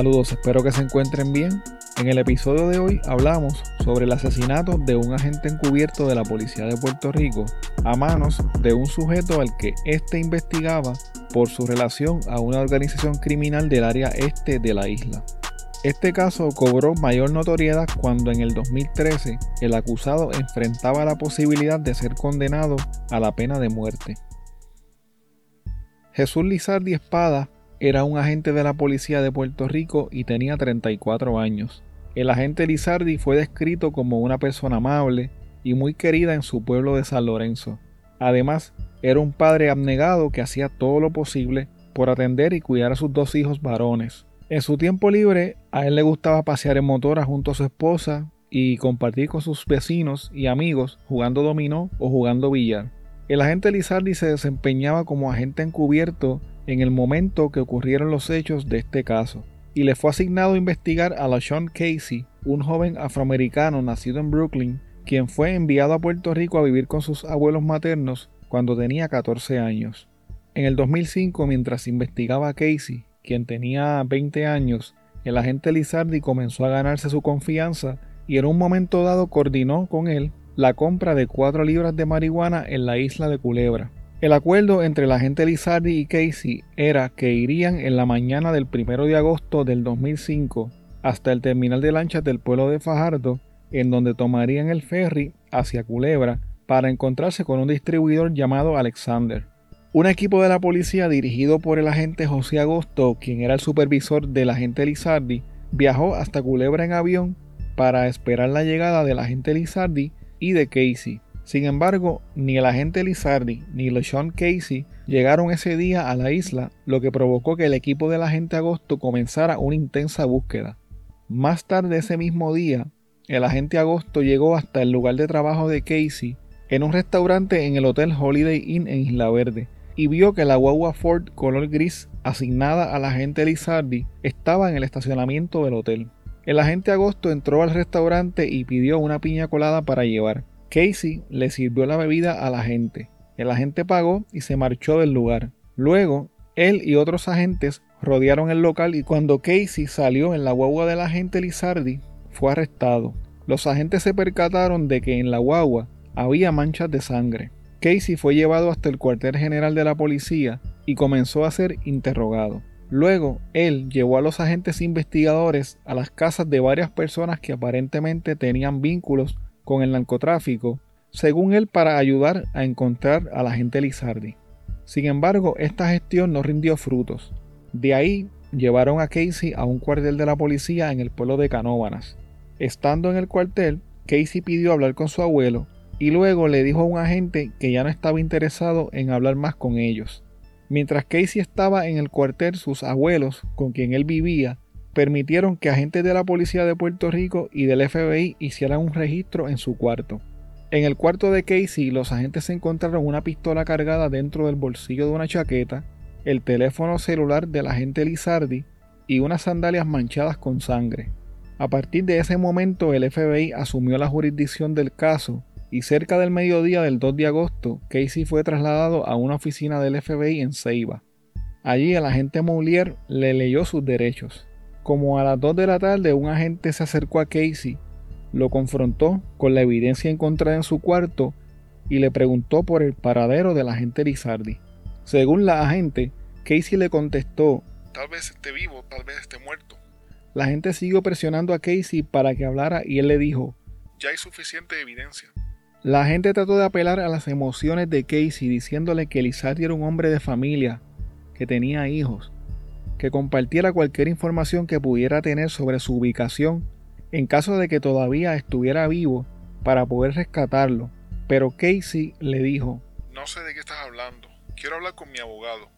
Saludos, espero que se encuentren bien. En el episodio de hoy hablamos sobre el asesinato de un agente encubierto de la Policía de Puerto Rico a manos de un sujeto al que éste investigaba por su relación a una organización criminal del área este de la isla. Este caso cobró mayor notoriedad cuando en el 2013 el acusado enfrentaba la posibilidad de ser condenado a la pena de muerte. Jesús Lizardi Espada era un agente de la policía de Puerto Rico y tenía 34 años. El agente Lizardi fue descrito como una persona amable y muy querida en su pueblo de San Lorenzo. Además, era un padre abnegado que hacía todo lo posible por atender y cuidar a sus dos hijos varones. En su tiempo libre, a él le gustaba pasear en motora junto a su esposa y compartir con sus vecinos y amigos jugando dominó o jugando billar. El agente Lizardi se desempeñaba como agente encubierto en el momento que ocurrieron los hechos de este caso, y le fue asignado investigar a la Sean Casey, un joven afroamericano nacido en Brooklyn, quien fue enviado a Puerto Rico a vivir con sus abuelos maternos cuando tenía 14 años. En el 2005, mientras investigaba a Casey, quien tenía 20 años, el agente Lizardi comenzó a ganarse su confianza y en un momento dado coordinó con él la compra de 4 libras de marihuana en la isla de Culebra. El acuerdo entre la agente Lizardi y Casey era que irían en la mañana del 1 de agosto del 2005 hasta el terminal de lanchas del pueblo de Fajardo, en donde tomarían el ferry hacia Culebra para encontrarse con un distribuidor llamado Alexander. Un equipo de la policía dirigido por el agente José Agosto, quien era el supervisor del agente Lizardi, viajó hasta Culebra en avión para esperar la llegada del agente Lizardi y de Casey. Sin embargo, ni el agente Lizardi ni LeSean Casey llegaron ese día a la isla, lo que provocó que el equipo del agente Agosto comenzara una intensa búsqueda. Más tarde ese mismo día, el agente Agosto llegó hasta el lugar de trabajo de Casey en un restaurante en el Hotel Holiday Inn en Isla Verde y vio que la guagua Ford color gris asignada al agente Lizardi estaba en el estacionamiento del hotel. El agente Agosto entró al restaurante y pidió una piña colada para llevar. Casey le sirvió la bebida a la gente. El agente pagó y se marchó del lugar. Luego, él y otros agentes rodearon el local y cuando Casey salió en la guagua del agente Lizardi, fue arrestado. Los agentes se percataron de que en la guagua había manchas de sangre. Casey fue llevado hasta el cuartel general de la policía y comenzó a ser interrogado. Luego, él llevó a los agentes investigadores a las casas de varias personas que aparentemente tenían vínculos con el narcotráfico, según él para ayudar a encontrar a la gente Lizardi. Sin embargo, esta gestión no rindió frutos. De ahí llevaron a Casey a un cuartel de la policía en el pueblo de Canóvanas. Estando en el cuartel, Casey pidió hablar con su abuelo y luego le dijo a un agente que ya no estaba interesado en hablar más con ellos. Mientras Casey estaba en el cuartel, sus abuelos, con quien él vivía, permitieron que agentes de la Policía de Puerto Rico y del FBI hicieran un registro en su cuarto. En el cuarto de Casey, los agentes encontraron una pistola cargada dentro del bolsillo de una chaqueta, el teléfono celular del agente Lizardi y unas sandalias manchadas con sangre. A partir de ese momento, el FBI asumió la jurisdicción del caso y cerca del mediodía del 2 de agosto, Casey fue trasladado a una oficina del FBI en Ceiba. Allí el agente Moulier le leyó sus derechos. Como a las 2 de la tarde un agente se acercó a Casey, lo confrontó con la evidencia encontrada en su cuarto y le preguntó por el paradero del agente Lizardi. Según la agente, Casey le contestó, Tal vez esté vivo, tal vez esté muerto. La agente siguió presionando a Casey para que hablara y él le dijo, Ya hay suficiente evidencia. La agente trató de apelar a las emociones de Casey diciéndole que Lizardi era un hombre de familia, que tenía hijos, que compartiera cualquier información que pudiera tener sobre su ubicación en caso de que todavía estuviera vivo para poder rescatarlo. Pero Casey le dijo, No sé de qué estás hablando, quiero hablar con mi abogado.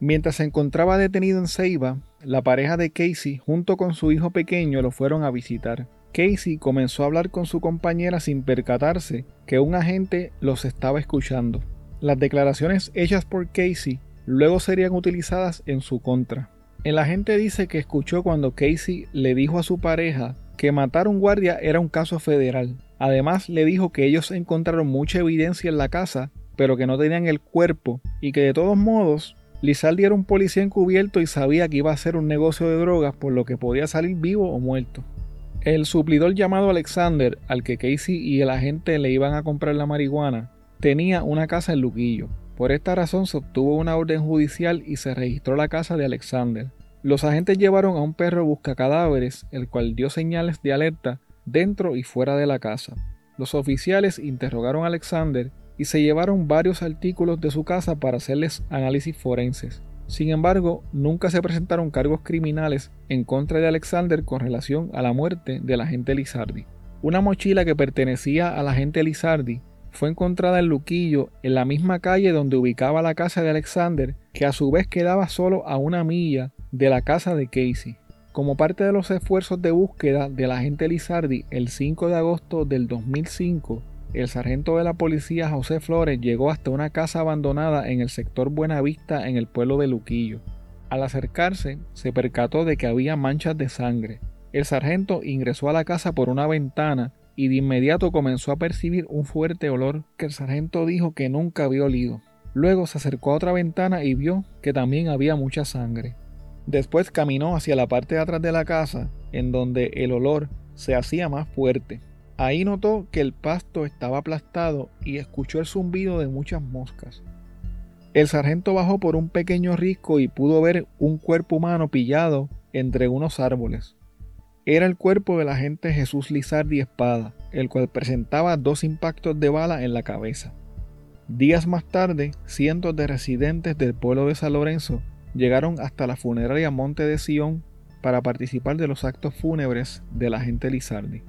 Mientras se encontraba detenido en Ceiba, la pareja de Casey junto con su hijo pequeño lo fueron a visitar. Casey comenzó a hablar con su compañera sin percatarse que un agente los estaba escuchando. Las declaraciones hechas por Casey luego serían utilizadas en su contra. El agente dice que escuchó cuando Casey le dijo a su pareja que matar a un guardia era un caso federal. Además le dijo que ellos encontraron mucha evidencia en la casa, pero que no tenían el cuerpo y que de todos modos Lizardi era un policía encubierto y sabía que iba a hacer un negocio de drogas por lo que podía salir vivo o muerto. El suplidor llamado Alexander, al que Casey y el agente le iban a comprar la marihuana, tenía una casa en Luquillo. Por esta razón se obtuvo una orden judicial y se registró la casa de Alexander. Los agentes llevaron a un perro busca cadáveres, el cual dio señales de alerta dentro y fuera de la casa. Los oficiales interrogaron a Alexander y se llevaron varios artículos de su casa para hacerles análisis forenses. Sin embargo, nunca se presentaron cargos criminales en contra de Alexander con relación a la muerte del agente Lizardi. Una mochila que pertenecía al agente Lizardi fue encontrada en Luquillo, en la misma calle donde ubicaba la casa de Alexander, que a su vez quedaba solo a una milla de la casa de Casey. Como parte de los esfuerzos de búsqueda del agente Lizardi, el 5 de agosto del 2005, el sargento de la policía José Flores llegó hasta una casa abandonada en el sector Buenavista en el pueblo de Luquillo. Al acercarse, se percató de que había manchas de sangre. El sargento ingresó a la casa por una ventana y de inmediato comenzó a percibir un fuerte olor que el sargento dijo que nunca había olido. Luego se acercó a otra ventana y vio que también había mucha sangre. Después caminó hacia la parte de atrás de la casa, en donde el olor se hacía más fuerte. Ahí notó que el pasto estaba aplastado y escuchó el zumbido de muchas moscas. El sargento bajó por un pequeño risco y pudo ver un cuerpo humano pillado entre unos árboles. Era el cuerpo del agente Jesús Lizardi Espada, el cual presentaba dos impactos de bala en la cabeza. Días más tarde, cientos de residentes del pueblo de San Lorenzo llegaron hasta la funeraria Monte de Sion para participar de los actos fúnebres del agente Lizardi.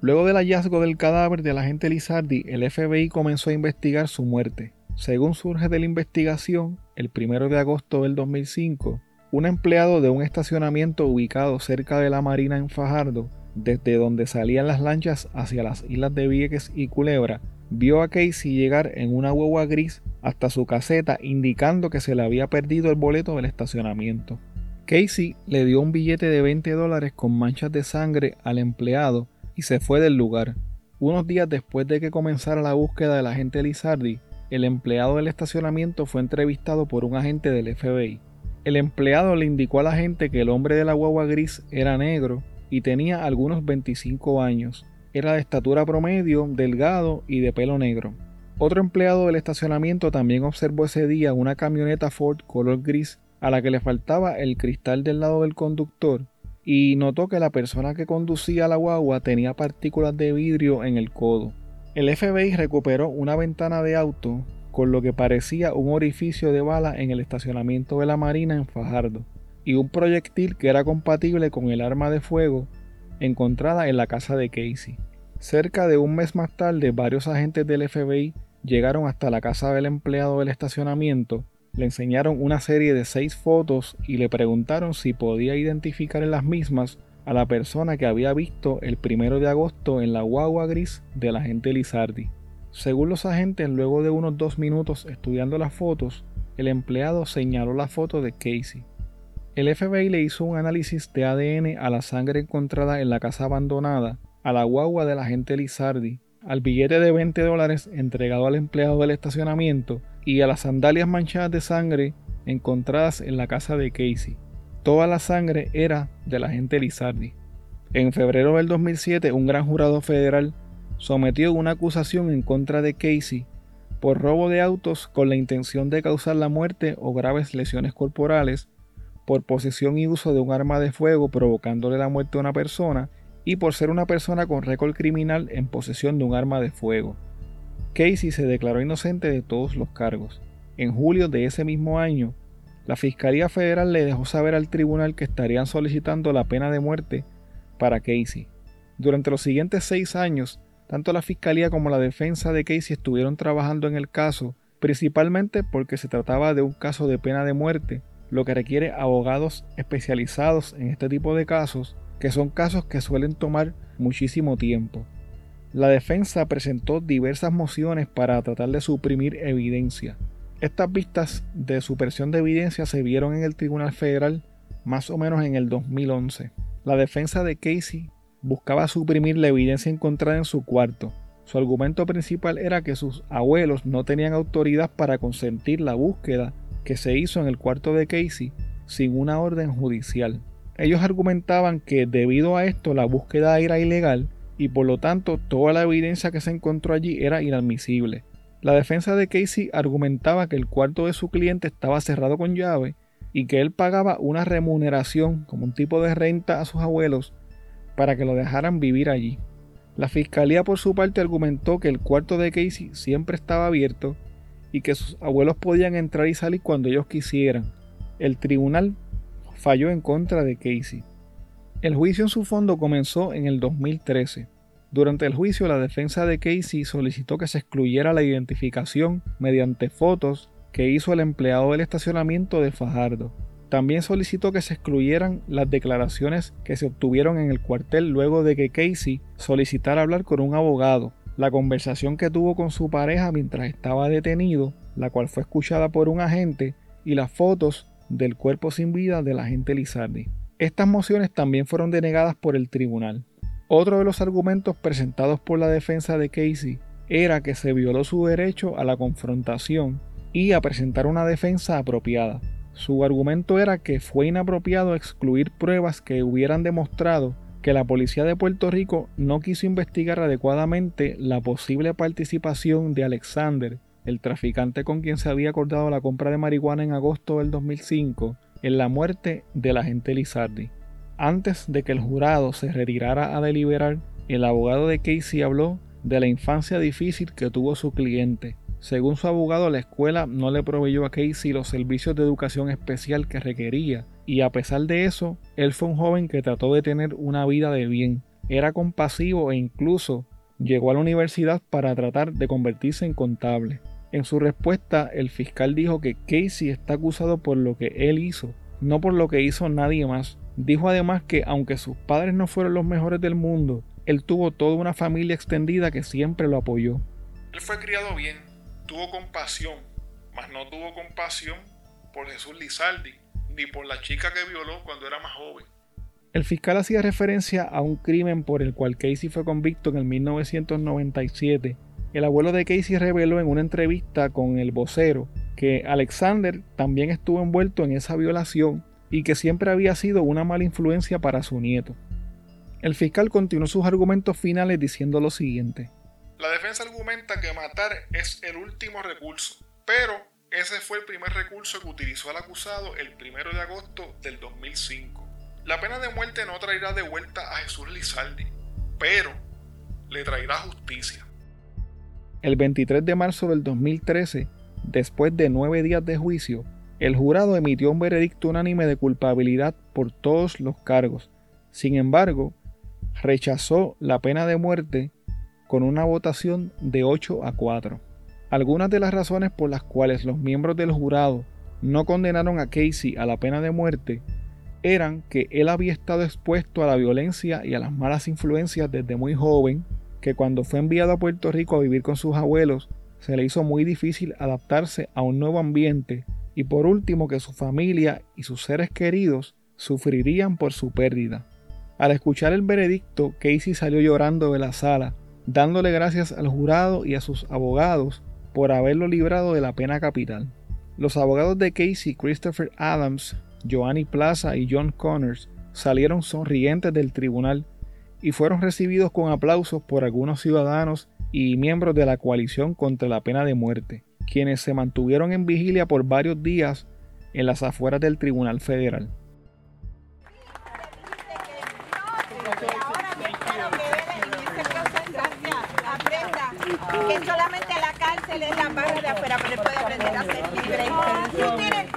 Luego del hallazgo del cadáver del agente Lizardi, el FBI comenzó a investigar su muerte. Según surge de la investigación, el 1 de agosto del 2005, un empleado de un estacionamiento ubicado cerca de la marina en Fajardo, desde donde salían las lanchas hacia las islas de Vieques y Culebra, vio a Casey llegar en una hueva gris hasta su caseta indicando que se le había perdido el boleto del estacionamiento. Casey le dio un billete de 20 dólares con manchas de sangre al empleado y se fue del lugar. Unos días después de que comenzara la búsqueda del agente Lizardi, el empleado del estacionamiento fue entrevistado por un agente del FBI. El empleado le indicó a la gente que el hombre de la guagua gris era negro y tenía algunos 25 años. Era de estatura promedio, delgado y de pelo negro. Otro empleado del estacionamiento también observó ese día una camioneta Ford color gris a la que le faltaba el cristal del lado del conductor y notó que la persona que conducía la guagua tenía partículas de vidrio en el codo. El FBI recuperó una ventana de auto con lo que parecía un orificio de bala en el estacionamiento de la Marina en Fajardo y un proyectil que era compatible con el arma de fuego encontrada en la casa de Casey. Cerca de un mes más tarde, varios agentes del FBI llegaron hasta la casa del empleado del estacionamiento le enseñaron una serie de seis fotos y le preguntaron si podía identificar en las mismas a la persona que había visto el primero de agosto en la guagua gris de la agente Lizardi. Según los agentes, luego de unos dos minutos estudiando las fotos, el empleado señaló la foto de Casey. El FBI le hizo un análisis de ADN a la sangre encontrada en la casa abandonada, a la guagua de la agente Lizardi, al billete de 20 dólares entregado al empleado del estacionamiento y a las sandalias manchadas de sangre encontradas en la casa de Casey. Toda la sangre era de la agente Lizardi. En febrero del 2007, un gran jurado federal sometió una acusación en contra de Casey por robo de autos con la intención de causar la muerte o graves lesiones corporales, por posesión y uso de un arma de fuego provocándole la muerte a una persona y por ser una persona con récord criminal en posesión de un arma de fuego. Casey se declaró inocente de todos los cargos. En julio de ese mismo año, la Fiscalía Federal le dejó saber al tribunal que estarían solicitando la pena de muerte para Casey. Durante los siguientes seis años, tanto la Fiscalía como la defensa de Casey estuvieron trabajando en el caso, principalmente porque se trataba de un caso de pena de muerte, lo que requiere abogados especializados en este tipo de casos, que son casos que suelen tomar muchísimo tiempo. La defensa presentó diversas mociones para tratar de suprimir evidencia. Estas vistas de supresión de evidencia se vieron en el Tribunal Federal más o menos en el 2011. La defensa de Casey buscaba suprimir la evidencia encontrada en su cuarto. Su argumento principal era que sus abuelos no tenían autoridad para consentir la búsqueda que se hizo en el cuarto de Casey sin una orden judicial. Ellos argumentaban que debido a esto la búsqueda era ilegal y por lo tanto toda la evidencia que se encontró allí era inadmisible. La defensa de Casey argumentaba que el cuarto de su cliente estaba cerrado con llave y que él pagaba una remuneración como un tipo de renta a sus abuelos para que lo dejaran vivir allí. La fiscalía por su parte argumentó que el cuarto de Casey siempre estaba abierto y que sus abuelos podían entrar y salir cuando ellos quisieran. El tribunal falló en contra de Casey. El juicio en su fondo comenzó en el 2013. Durante el juicio, la defensa de Casey solicitó que se excluyera la identificación mediante fotos que hizo el empleado del estacionamiento de Fajardo. También solicitó que se excluyeran las declaraciones que se obtuvieron en el cuartel luego de que Casey solicitara hablar con un abogado, la conversación que tuvo con su pareja mientras estaba detenido, la cual fue escuchada por un agente, y las fotos del cuerpo sin vida del agente Lizardi. Estas mociones también fueron denegadas por el tribunal. Otro de los argumentos presentados por la defensa de Casey era que se violó su derecho a la confrontación y a presentar una defensa apropiada. Su argumento era que fue inapropiado excluir pruebas que hubieran demostrado que la policía de Puerto Rico no quiso investigar adecuadamente la posible participación de Alexander, el traficante con quien se había acordado la compra de marihuana en agosto del 2005, en la muerte del agente Lizardi. Antes de que el jurado se retirara a deliberar, el abogado de Casey habló de la infancia difícil que tuvo su cliente. Según su abogado, la escuela no le proveyó a Casey los servicios de educación especial que requería y a pesar de eso, él fue un joven que trató de tener una vida de bien, era compasivo e incluso llegó a la universidad para tratar de convertirse en contable. En su respuesta, el fiscal dijo que Casey está acusado por lo que él hizo, no por lo que hizo nadie más. Dijo además que aunque sus padres no fueron los mejores del mundo, él tuvo toda una familia extendida que siempre lo apoyó. Él fue criado bien, tuvo compasión, mas no tuvo compasión por Jesús Lizaldi, ni por la chica que violó cuando era más joven. El fiscal hacía referencia a un crimen por el cual Casey fue convicto en el 1997. El abuelo de Casey reveló en una entrevista con el vocero que Alexander también estuvo envuelto en esa violación y que siempre había sido una mala influencia para su nieto. El fiscal continuó sus argumentos finales diciendo lo siguiente. La defensa argumenta que matar es el último recurso, pero ese fue el primer recurso que utilizó el acusado el 1 de agosto del 2005. La pena de muerte no traerá de vuelta a Jesús Lizaldi, pero le traerá justicia. El 23 de marzo del 2013, después de nueve días de juicio, el jurado emitió un veredicto unánime de culpabilidad por todos los cargos. Sin embargo, rechazó la pena de muerte con una votación de 8 a 4. Algunas de las razones por las cuales los miembros del jurado no condenaron a Casey a la pena de muerte eran que él había estado expuesto a la violencia y a las malas influencias desde muy joven, que cuando fue enviado a Puerto Rico a vivir con sus abuelos, se le hizo muy difícil adaptarse a un nuevo ambiente, y por último que su familia y sus seres queridos sufrirían por su pérdida. Al escuchar el veredicto, Casey salió llorando de la sala, dándole gracias al jurado y a sus abogados por haberlo librado de la pena capital. Los abogados de Casey, Christopher Adams, Joanny Plaza y John Connors salieron sonrientes del tribunal y fueron recibidos con aplausos por algunos ciudadanos y miembros de la coalición contra la pena de muerte, quienes se mantuvieron en vigilia por varios días en las afueras del Tribunal Federal.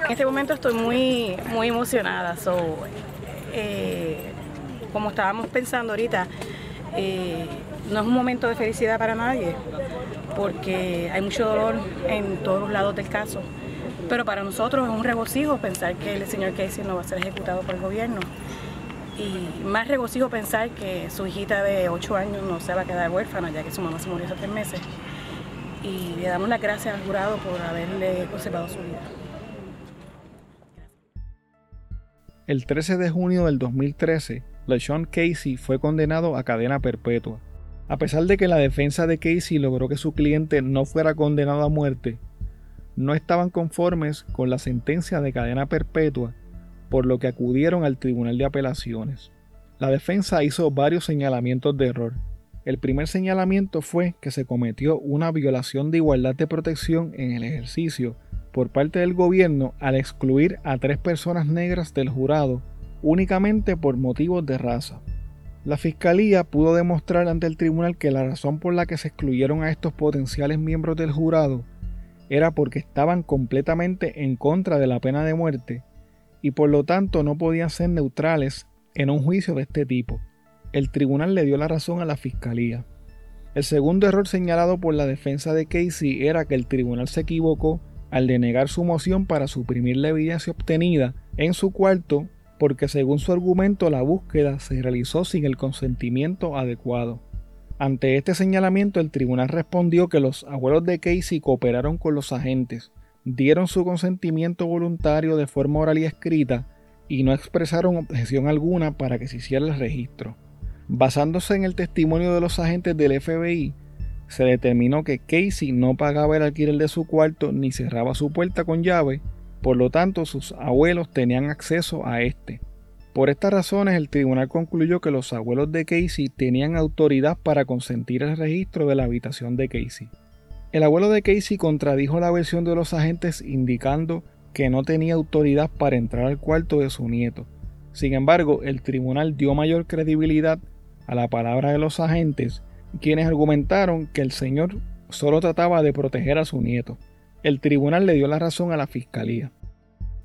En este momento estoy muy, muy emocionada. Eh, como estábamos pensando ahorita, eh, no es un momento de felicidad para nadie, porque hay mucho dolor en todos los lados del caso. Pero para nosotros es un regocijo pensar que el señor Casey no va a ser ejecutado por el gobierno. Y más regocijo pensar que su hijita de 8 años no se va a quedar huérfana, ya que su mamá se murió hace tres meses y le damos las gracias al jurado por haberle conservado su vida. El 13 de junio del 2013, LeSean Casey fue condenado a cadena perpetua. A pesar de que la defensa de Casey logró que su cliente no fuera condenado a muerte, no estaban conformes con la sentencia de cadena perpetua, por lo que acudieron al Tribunal de Apelaciones. La defensa hizo varios señalamientos de error. El primer señalamiento fue que se cometió una violación de igualdad de protección en el ejercicio por parte del gobierno al excluir a tres personas negras del jurado únicamente por motivos de raza. La fiscalía pudo demostrar ante el tribunal que la razón por la que se excluyeron a estos potenciales miembros del jurado era porque estaban completamente en contra de la pena de muerte y por lo tanto no podían ser neutrales en un juicio de este tipo. El tribunal le dio la razón a la fiscalía. El segundo error señalado por la defensa de Casey era que el tribunal se equivocó al denegar su moción para suprimir la evidencia obtenida en su cuarto porque según su argumento la búsqueda se realizó sin el consentimiento adecuado. Ante este señalamiento el tribunal respondió que los abuelos de Casey cooperaron con los agentes, dieron su consentimiento voluntario de forma oral y escrita y no expresaron objeción alguna para que se hiciera el registro. Basándose en el testimonio de los agentes del FBI, se determinó que Casey no pagaba el alquiler de su cuarto ni cerraba su puerta con llave, por lo tanto sus abuelos tenían acceso a este. Por estas razones el tribunal concluyó que los abuelos de Casey tenían autoridad para consentir el registro de la habitación de Casey. El abuelo de Casey contradijo la versión de los agentes indicando que no tenía autoridad para entrar al cuarto de su nieto. Sin embargo, el tribunal dio mayor credibilidad a la palabra de los agentes quienes argumentaron que el señor solo trataba de proteger a su nieto. El tribunal le dio la razón a la fiscalía.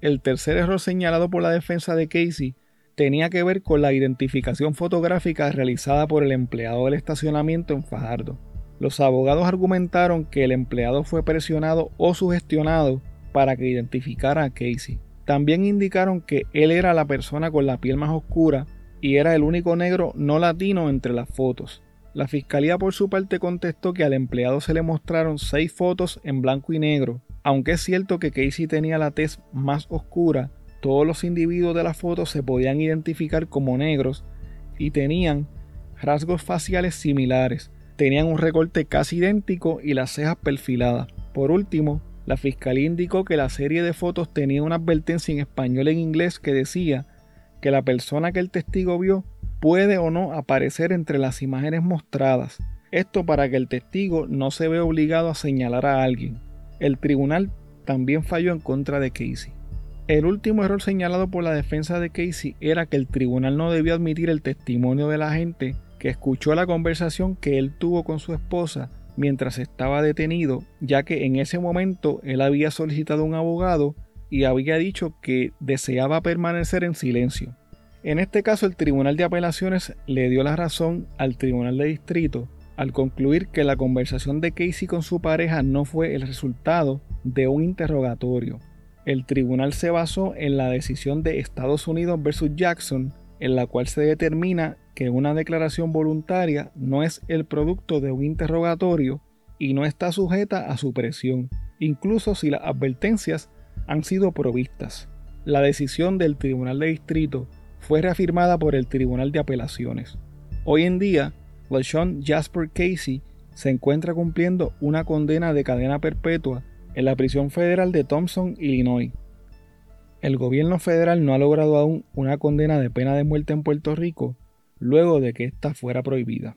El tercer error señalado por la defensa de Casey tenía que ver con la identificación fotográfica realizada por el empleado del estacionamiento en Fajardo. Los abogados argumentaron que el empleado fue presionado o sugestionado para que identificara a Casey. También indicaron que él era la persona con la piel más oscura y era el único negro no latino entre las fotos. La fiscalía por su parte contestó que al empleado se le mostraron seis fotos en blanco y negro. Aunque es cierto que Casey tenía la tez más oscura, todos los individuos de la foto se podían identificar como negros y tenían rasgos faciales similares. Tenían un recorte casi idéntico y las cejas perfiladas. Por último, la fiscalía indicó que la serie de fotos tenía una advertencia en español e inglés que decía que la persona que el testigo vio puede o no aparecer entre las imágenes mostradas. Esto para que el testigo no se vea obligado a señalar a alguien. El tribunal también falló en contra de Casey. El último error señalado por la defensa de Casey era que el tribunal no debió admitir el testimonio de la gente que escuchó la conversación que él tuvo con su esposa mientras estaba detenido, ya que en ese momento él había solicitado un abogado y había dicho que deseaba permanecer en silencio. En este caso, el Tribunal de Apelaciones le dio la razón al Tribunal de Distrito al concluir que la conversación de Casey con su pareja no fue el resultado de un interrogatorio. El tribunal se basó en la decisión de Estados Unidos versus Jackson, en la cual se determina que una declaración voluntaria no es el producto de un interrogatorio y no está sujeta a su presión, incluso si las advertencias han sido provistas. La decisión del Tribunal de Distrito fue reafirmada por el Tribunal de Apelaciones. Hoy en día, LaShawn Jasper Casey se encuentra cumpliendo una condena de cadena perpetua en la prisión federal de Thompson, Illinois. El gobierno federal no ha logrado aún una condena de pena de muerte en Puerto Rico luego de que ésta fuera prohibida.